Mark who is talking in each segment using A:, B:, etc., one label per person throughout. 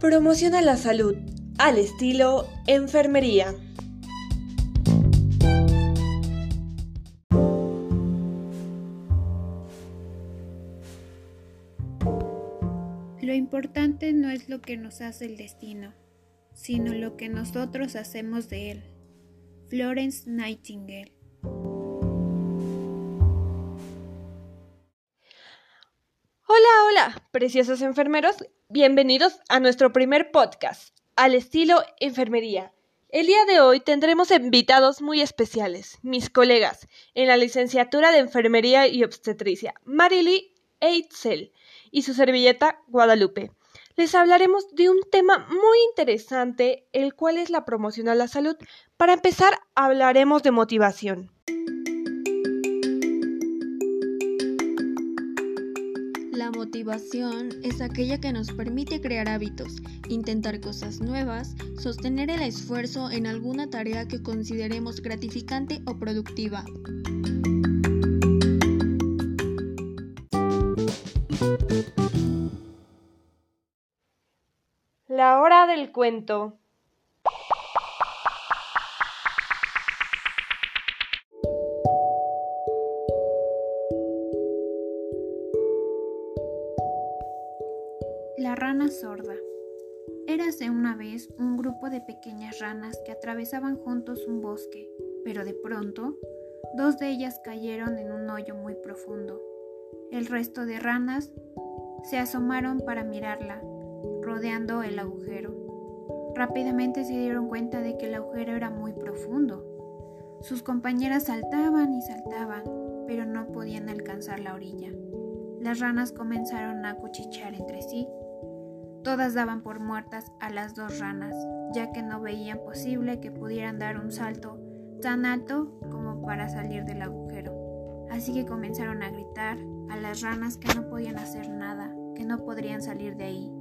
A: Promociona la salud al estilo enfermería.
B: Lo importante no es lo que nos hace el destino, sino lo que nosotros hacemos de él. Florence Nightingale
A: Hola, hola, preciosos enfermeros, bienvenidos a nuestro primer podcast, al estilo enfermería. El día de hoy tendremos invitados muy especiales, mis colegas en la licenciatura de Enfermería y Obstetricia, Marily Eitzel y su servilleta Guadalupe. Les hablaremos de un tema muy interesante, el cual es la promoción a la salud. Para empezar, hablaremos de motivación.
C: Motivación es aquella que nos permite crear hábitos, intentar cosas nuevas, sostener el esfuerzo en alguna tarea que consideremos gratificante o productiva.
A: La hora del cuento.
B: Atravesaban juntos un bosque, pero de pronto dos de ellas cayeron en un hoyo muy profundo. El resto de ranas se asomaron para mirarla, rodeando el agujero. Rápidamente se dieron cuenta de que el agujero era muy profundo. Sus compañeras saltaban y saltaban, pero no podían alcanzar la orilla. Las ranas comenzaron a cuchichear entre sí Todas daban por muertas a las dos ranas, ya que no veían posible que pudieran dar un salto tan alto como para salir del agujero. Así que comenzaron a gritar a las ranas que no podían hacer nada, que no podrían salir de ahí.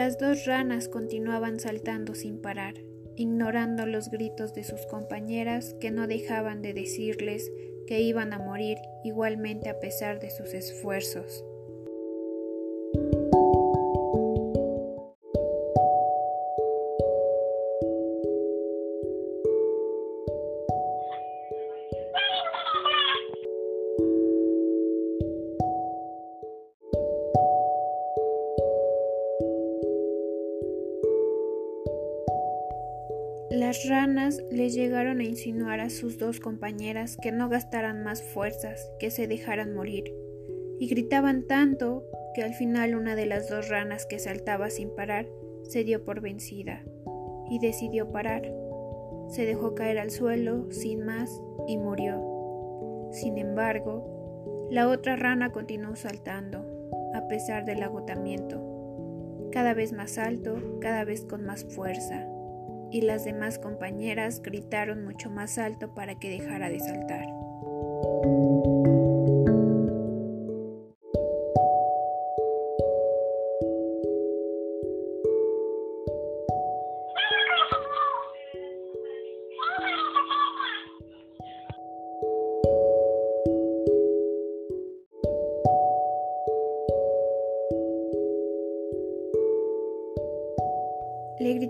B: Las dos ranas continuaban saltando sin parar, ignorando los gritos de sus compañeras que no dejaban de decirles que iban a morir igualmente a pesar de sus esfuerzos. Les llegaron a insinuar a sus dos compañeras que no gastaran más fuerzas, que se dejaran morir, y gritaban tanto que al final una de las dos ranas que saltaba sin parar se dio por vencida y decidió parar. Se dejó caer al suelo sin más y murió. Sin embargo, la otra rana continuó saltando, a pesar del agotamiento, cada vez más alto, cada vez con más fuerza y las demás compañeras gritaron mucho más alto para que dejara de saltar.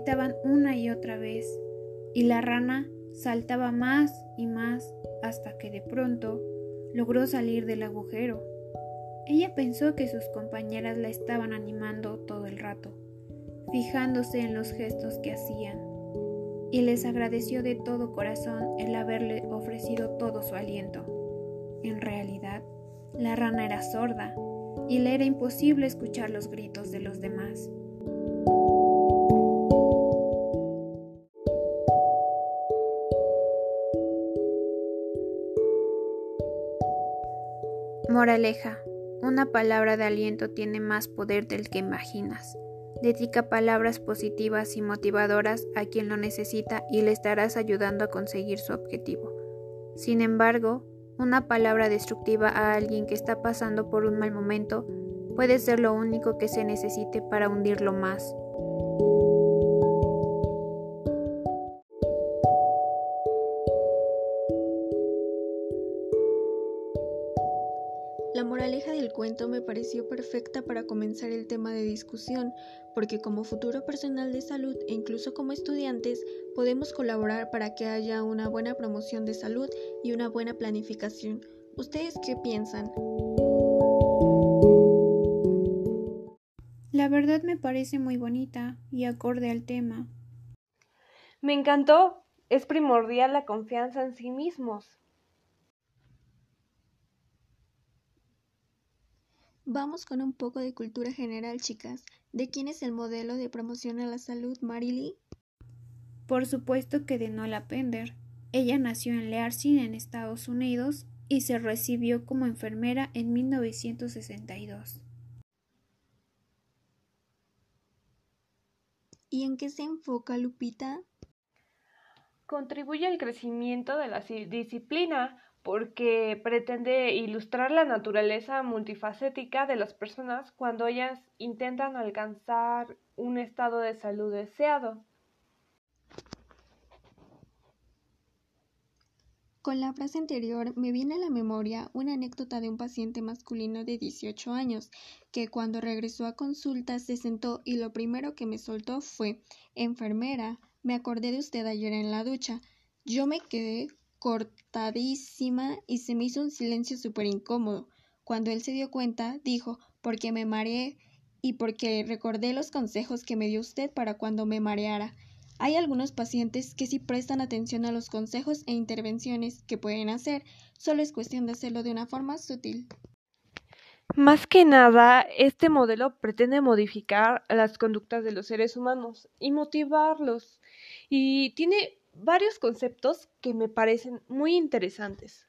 B: Gritaban una y otra vez, y la rana saltaba más y más hasta que de pronto logró salir del agujero. Ella pensó que sus compañeras la estaban animando todo el rato, fijándose en los gestos que hacían, y les agradeció de todo corazón el haberle ofrecido todo su aliento. En realidad, la rana era sorda y le era imposible escuchar los gritos de los demás. Moraleja. Una palabra de aliento tiene más poder del que imaginas. Dedica palabras positivas y motivadoras a quien lo necesita y le estarás ayudando a conseguir su objetivo. Sin embargo, una palabra destructiva a alguien que está pasando por un mal momento puede ser lo único que se necesite para hundirlo más.
C: La moraleja del cuento me pareció perfecta para comenzar el tema de discusión, porque como futuro personal de salud e incluso como estudiantes podemos colaborar para que haya una buena promoción de salud y una buena planificación. ¿Ustedes qué piensan?
B: La verdad me parece muy bonita y acorde al tema.
A: Me encantó. Es primordial la confianza en sí mismos.
C: Vamos con un poco de cultura general, chicas. ¿De quién es el modelo de promoción a la salud, Marily?
B: Por supuesto que de Nola Pender. Ella nació en Learcy, en Estados Unidos, y se recibió como enfermera en 1962.
C: ¿Y en qué se enfoca Lupita?
A: Contribuye al crecimiento de la disciplina porque pretende ilustrar la naturaleza multifacética de las personas cuando ellas intentan alcanzar un estado de salud deseado.
C: Con la frase anterior me viene a la memoria una anécdota de un paciente masculino de 18 años que cuando regresó a consulta se sentó y lo primero que me soltó fue Enfermera, me acordé de usted ayer en la ducha. Yo me quedé cortadísima y se me hizo un silencio súper incómodo. Cuando él se dio cuenta, dijo, porque me mareé y porque recordé los consejos que me dio usted para cuando me mareara. Hay algunos pacientes que sí prestan atención a los consejos e intervenciones que pueden hacer, solo es cuestión de hacerlo de una forma sutil.
A: Más que nada, este modelo pretende modificar las conductas de los seres humanos y motivarlos. Y tiene varios conceptos que me parecen muy interesantes.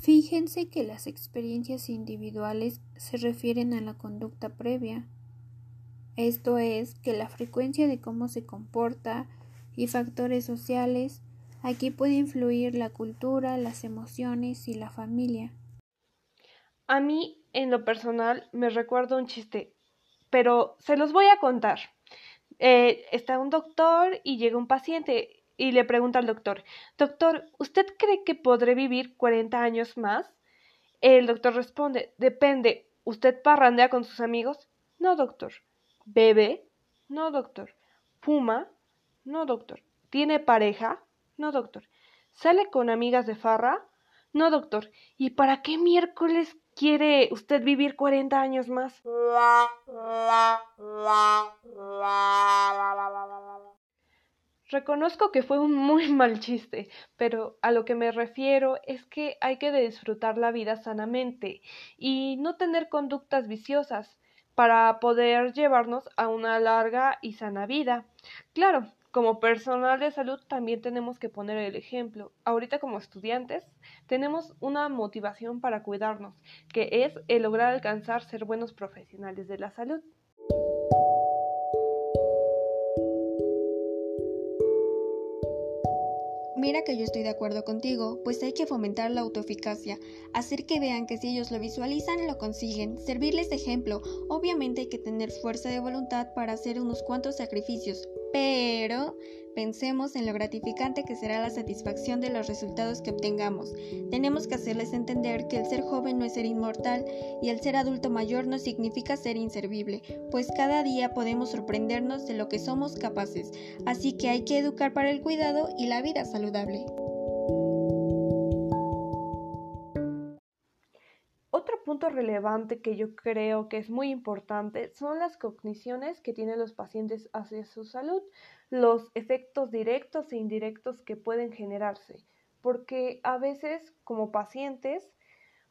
B: Fíjense que las experiencias individuales se refieren a la conducta previa. Esto es, que la frecuencia de cómo se comporta y factores sociales, aquí puede influir la cultura, las emociones y la familia.
A: A mí, en lo personal, me recuerda un chiste, pero se los voy a contar. Eh, está un doctor y llega un paciente y le pregunta al doctor, Doctor, ¿usted cree que podré vivir 40 años más? El doctor responde, Depende, ¿usted parrandea con sus amigos? No, doctor. ¿Bebe? No, doctor. ¿Fuma? No, doctor. ¿Tiene pareja? No, doctor. ¿Sale con amigas de farra? No, doctor. ¿Y para qué miércoles quiere usted vivir 40 años más? Reconozco que fue un muy mal chiste, pero a lo que me refiero es que hay que disfrutar la vida sanamente y no tener conductas viciosas para poder llevarnos a una larga y sana vida. Claro, como personal de salud también tenemos que poner el ejemplo. Ahorita como estudiantes tenemos una motivación para cuidarnos, que es el lograr alcanzar ser buenos profesionales de la salud.
C: Mira que yo estoy de acuerdo contigo, pues hay que fomentar la autoeficacia, hacer que vean que si ellos lo visualizan, lo consiguen, servirles de ejemplo. Obviamente hay que tener fuerza de voluntad para hacer unos cuantos sacrificios, pero pensemos en lo gratificante que será la satisfacción de los resultados que obtengamos. Tenemos que hacerles entender que el ser joven no es ser inmortal y el ser adulto mayor no significa ser inservible, pues cada día podemos sorprendernos de lo que somos capaces, así que hay que educar para el cuidado y la vida saludable.
A: punto relevante que yo creo que es muy importante son las cogniciones que tienen los pacientes hacia su salud, los efectos directos e indirectos que pueden generarse, porque a veces como pacientes,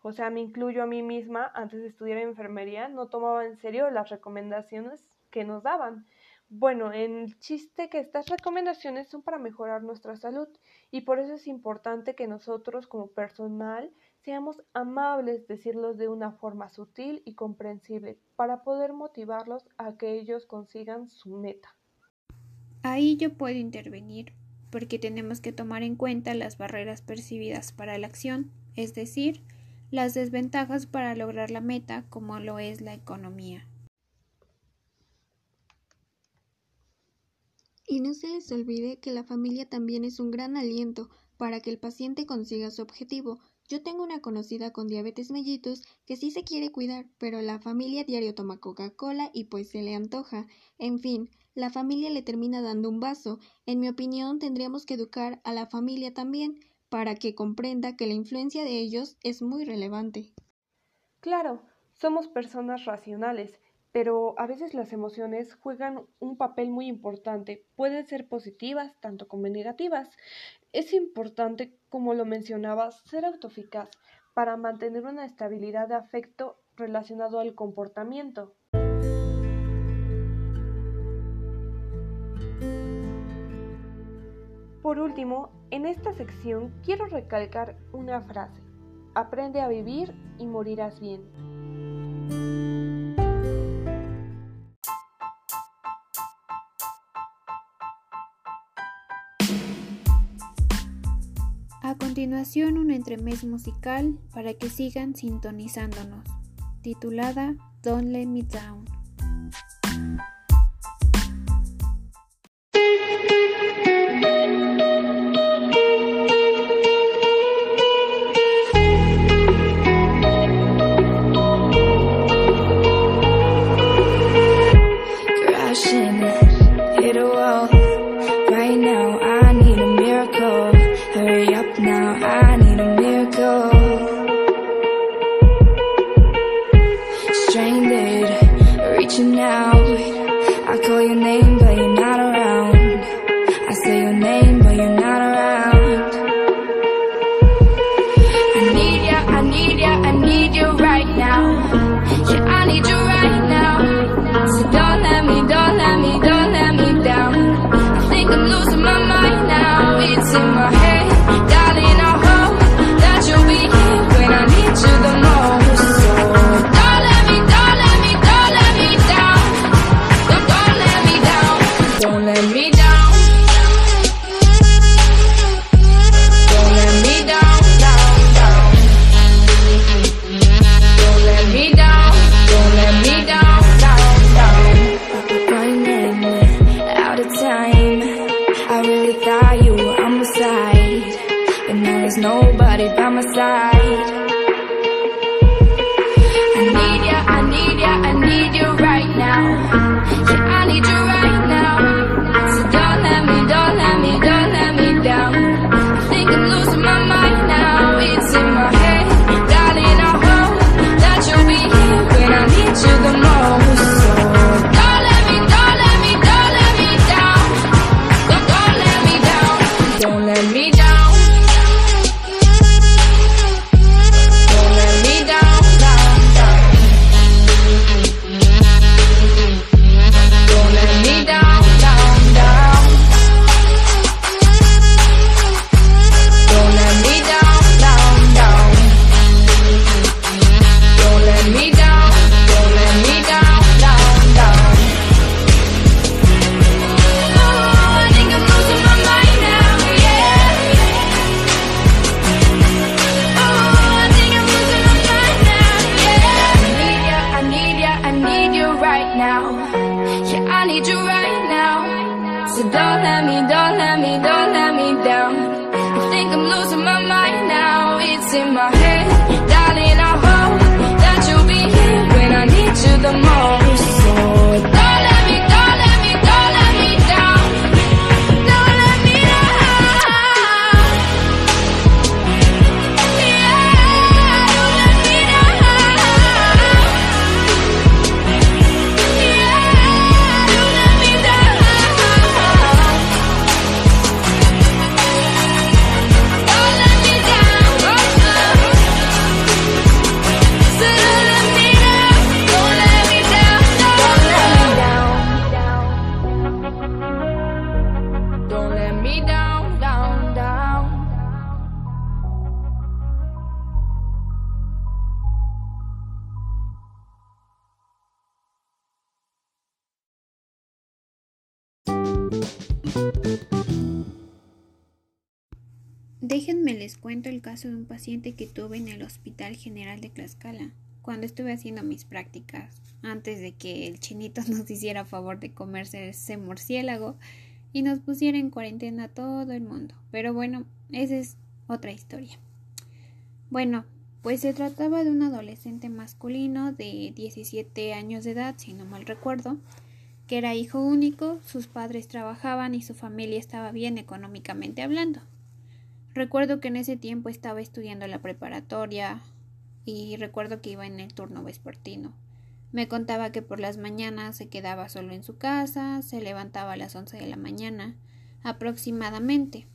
A: o sea, me incluyo a mí misma, antes de estudiar enfermería, no tomaba en serio las recomendaciones que nos daban. Bueno, el chiste que estas recomendaciones son para mejorar nuestra salud y por eso es importante que nosotros como personal seamos amables, decirlos de una forma sutil y comprensible para poder motivarlos a que ellos consigan su meta.
B: Ahí yo puedo intervenir porque tenemos que tomar en cuenta las barreras percibidas para la acción.
D: es decir, las desventajas para lograr la meta como lo es la economía.
C: Y no se les olvide que la familia también es un gran aliento para que el paciente consiga su objetivo. Yo tengo una conocida con diabetes mellitus que sí se quiere cuidar, pero la familia diario toma Coca-Cola y pues se le antoja. En fin, la familia le termina dando un vaso. En mi opinión, tendríamos que educar a la familia también para que comprenda que la influencia de ellos es muy relevante.
A: Claro, somos personas racionales pero a veces las emociones juegan un papel muy importante. Pueden ser positivas tanto como negativas. Es importante, como lo mencionabas, ser autoeficaz para mantener una estabilidad de afecto relacionado al comportamiento. Por último, en esta sección quiero recalcar una frase. Aprende a vivir y morirás bien.
D: A continuación un entremés musical para que sigan sintonizándonos, titulada Don't Let Me Down.
B: in
D: my head. Darling, I hope that you'll be here when I need you the most.
B: Les cuento el caso de un paciente que tuve en el Hospital General de Tlaxcala cuando estuve haciendo mis prácticas, antes de que el chinito nos hiciera favor de comerse ese murciélago y nos pusiera en cuarentena todo el mundo. Pero bueno, esa es otra historia. Bueno, pues se trataba de un adolescente masculino de 17 años de edad, si no mal recuerdo, que era hijo único, sus padres trabajaban y su familia estaba bien económicamente hablando. Recuerdo que en ese tiempo estaba estudiando la preparatoria y recuerdo que iba en el turno vespertino. Me contaba que por las mañanas se quedaba solo en su casa, se levantaba a las once de la mañana aproximadamente.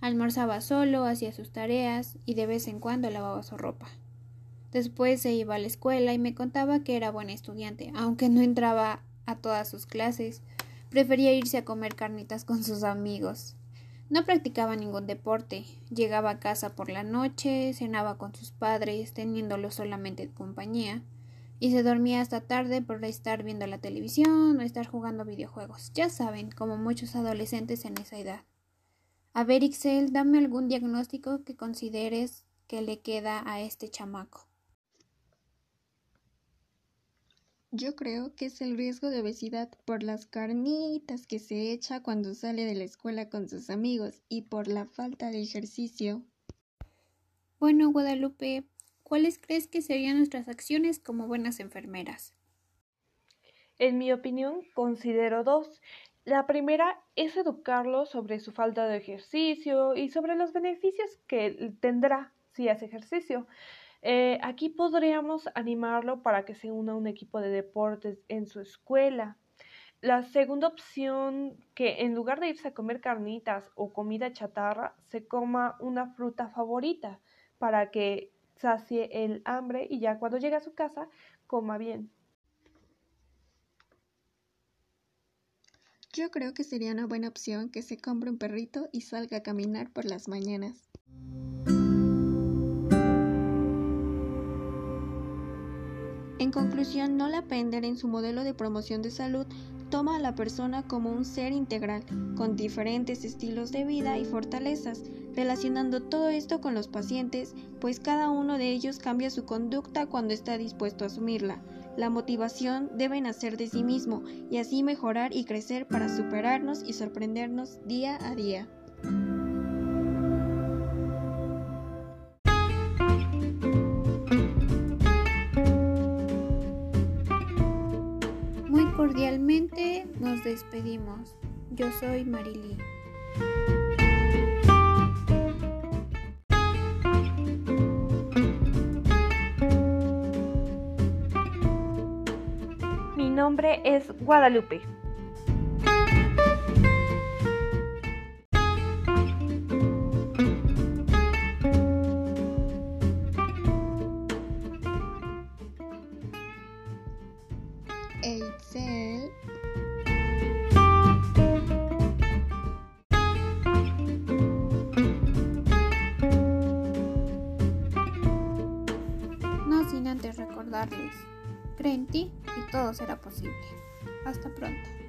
B: Almorzaba solo, hacía sus tareas y de vez en cuando lavaba su ropa. Después se iba a la escuela y me contaba que era buen estudiante, aunque no entraba a todas sus clases, prefería irse a comer carnitas con sus amigos. No practicaba ningún deporte, llegaba a casa por la noche, cenaba con sus padres, teniéndolos solamente de compañía, y se dormía hasta tarde por estar viendo la televisión o estar jugando videojuegos. Ya saben, como muchos adolescentes en esa edad. A ver, Ixel, dame algún diagnóstico que consideres que le queda a este chamaco.
C: Yo creo que es el riesgo de obesidad por las carnitas que se echa cuando sale de la escuela con sus amigos y por la falta de ejercicio.
B: Bueno, Guadalupe, ¿cuáles crees que serían nuestras acciones como buenas enfermeras?
A: En mi opinión, considero dos. La primera es educarlo sobre su falta de ejercicio y sobre los beneficios que tendrá si hace ejercicio. Eh, aquí podríamos animarlo para que se una a un equipo de deportes en su escuela. La segunda opción, que en lugar de irse a comer carnitas o comida chatarra, se coma una fruta favorita para que sacie el hambre y ya cuando llegue a su casa coma bien.
C: Yo creo que sería una buena opción que se compre un perrito y salga a caminar por las mañanas. En conclusión, no la Pender en su modelo de promoción de salud toma a la persona como un ser integral, con diferentes estilos de vida y fortalezas, relacionando todo esto con los pacientes, pues cada uno de ellos cambia su conducta cuando está dispuesto a asumirla. La motivación debe nacer de sí mismo y así mejorar y crecer para superarnos y sorprendernos día a día.
B: Nos despedimos. Yo soy Marily.
A: Mi nombre es Guadalupe.
B: Será posible. Hasta pronto.